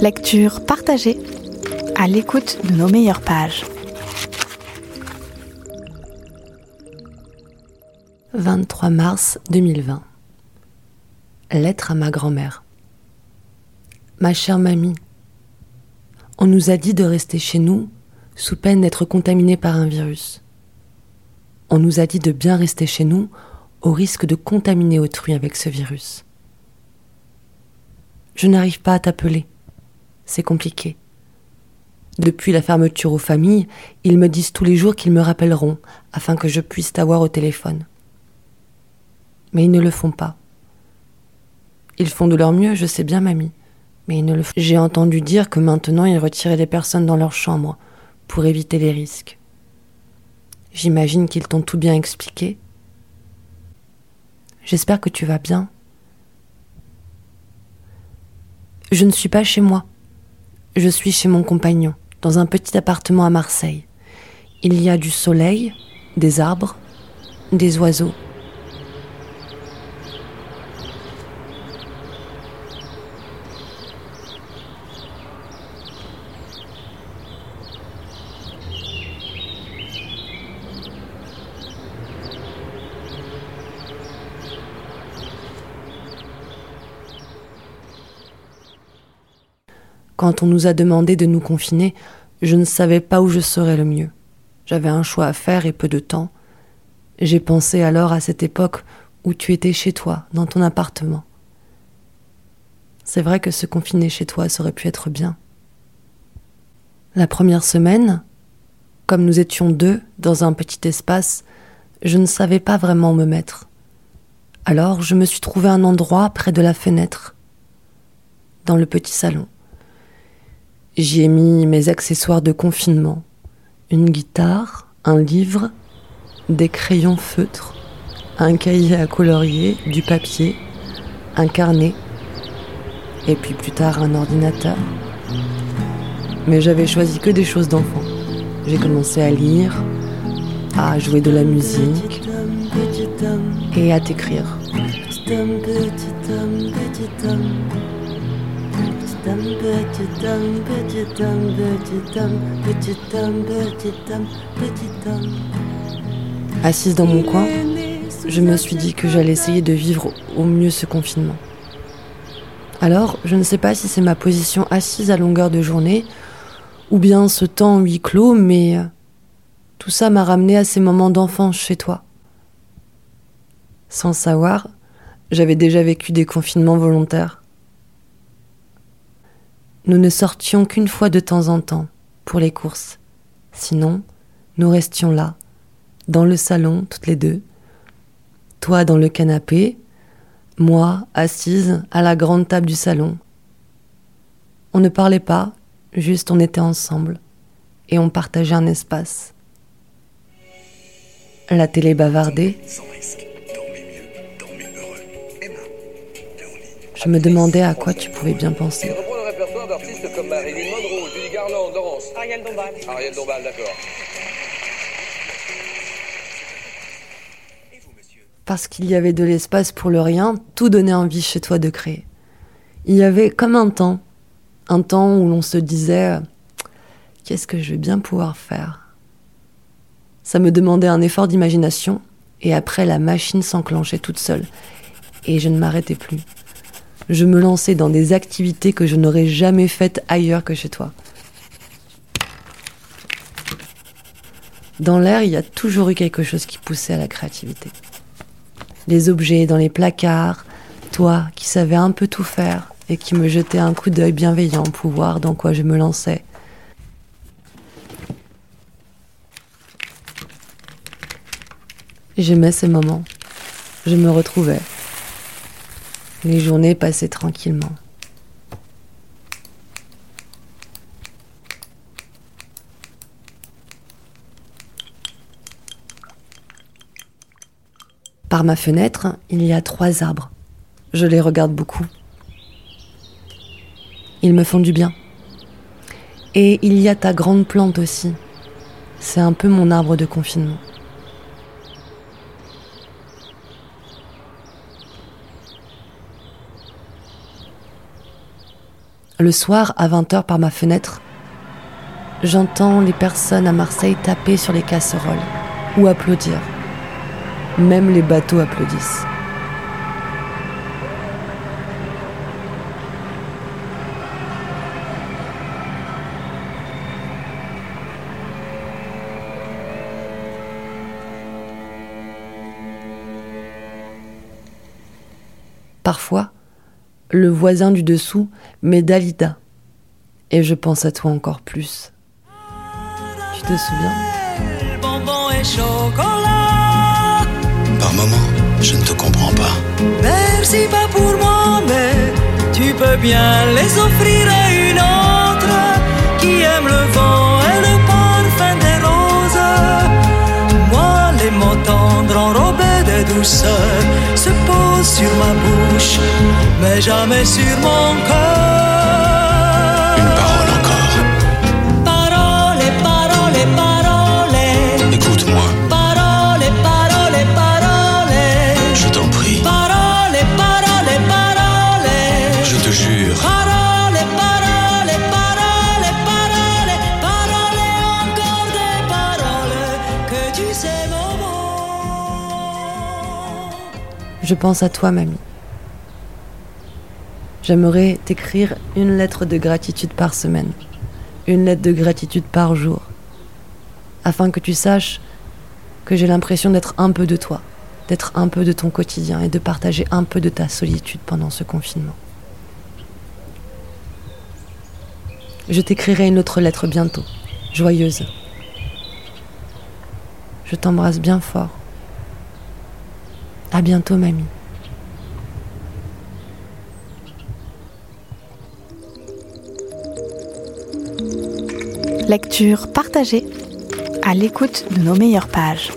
Lecture partagée à l'écoute de nos meilleures pages. 23 mars 2020. Lettre à ma grand-mère. Ma chère mamie, on nous a dit de rester chez nous sous peine d'être contaminé par un virus. On nous a dit de bien rester chez nous au risque de contaminer autrui avec ce virus. Je n'arrive pas à t'appeler. C'est compliqué. Depuis la fermeture aux familles, ils me disent tous les jours qu'ils me rappelleront afin que je puisse t'avoir au téléphone. Mais ils ne le font pas. Ils font de leur mieux, je sais bien, mamie. Mais ils ne le font. J'ai entendu dire que maintenant ils retiraient les personnes dans leur chambre pour éviter les risques. J'imagine qu'ils t'ont tout bien expliqué. J'espère que tu vas bien. Je ne suis pas chez moi. Je suis chez mon compagnon, dans un petit appartement à Marseille. Il y a du soleil, des arbres, des oiseaux. Quand on nous a demandé de nous confiner, je ne savais pas où je serais le mieux. J'avais un choix à faire et peu de temps. J'ai pensé alors à cette époque où tu étais chez toi, dans ton appartement. C'est vrai que se confiner chez toi, aurait pu être bien. La première semaine, comme nous étions deux dans un petit espace, je ne savais pas vraiment où me mettre. Alors je me suis trouvé un endroit près de la fenêtre, dans le petit salon. J'y ai mis mes accessoires de confinement. Une guitare, un livre, des crayons feutres, un cahier à colorier, du papier, un carnet, et puis plus tard un ordinateur. Mais j'avais choisi que des choses d'enfant. J'ai commencé à lire, à jouer de la musique et à t'écrire. Assise dans mon coin, je me suis dit que j'allais essayer de vivre au mieux ce confinement. Alors, je ne sais pas si c'est ma position assise à longueur de journée, ou bien ce temps huis clos, mais euh, tout ça m'a ramené à ces moments d'enfance chez toi. Sans savoir, j'avais déjà vécu des confinements volontaires. Nous ne sortions qu'une fois de temps en temps pour les courses. Sinon, nous restions là, dans le salon, toutes les deux. Toi dans le canapé, moi assise à la grande table du salon. On ne parlait pas, juste on était ensemble et on partageait un espace. La télé bavardait. Je me demandais à quoi tu pouvais bien penser comme Marilyn Monroe, Judy Garland, Laurence. Ariel Dombal. Ariel Dombal, d'accord. Parce qu'il y avait de l'espace pour le rien, tout donnait envie chez toi de créer. Il y avait comme un temps, un temps où l'on se disait qu'est-ce que je vais bien pouvoir faire? Ça me demandait un effort d'imagination, et après la machine s'enclenchait toute seule, et je ne m'arrêtais plus je me lançais dans des activités que je n'aurais jamais faites ailleurs que chez toi. Dans l'air, il y a toujours eu quelque chose qui poussait à la créativité. Les objets dans les placards, toi qui savais un peu tout faire et qui me jetais un coup d'œil bienveillant pour voir dans quoi je me lançais. J'aimais ces moments. Je me retrouvais. Les journées passaient tranquillement. Par ma fenêtre, il y a trois arbres. Je les regarde beaucoup. Ils me font du bien. Et il y a ta grande plante aussi. C'est un peu mon arbre de confinement. Le soir, à 20h par ma fenêtre, j'entends les personnes à Marseille taper sur les casseroles ou applaudir. Même les bateaux applaudissent. Parfois, le voisin du dessous met Dalida. Et je pense à toi encore plus. Tu te souviens? Par moment, je ne te comprends pas. Merci pas pour moi, mais tu peux bien les offrir à une autre qui aime le vent et le parfum des roses. Moi, les mots tendres enrobés de douceur sur ma bouche, mais jamais sur mon cœur. Je pense à toi, mamie. J'aimerais t'écrire une lettre de gratitude par semaine, une lettre de gratitude par jour, afin que tu saches que j'ai l'impression d'être un peu de toi, d'être un peu de ton quotidien et de partager un peu de ta solitude pendant ce confinement. Je t'écrirai une autre lettre bientôt, joyeuse. Je t'embrasse bien fort. À bientôt, mamie. Lecture partagée à l'écoute de nos meilleures pages.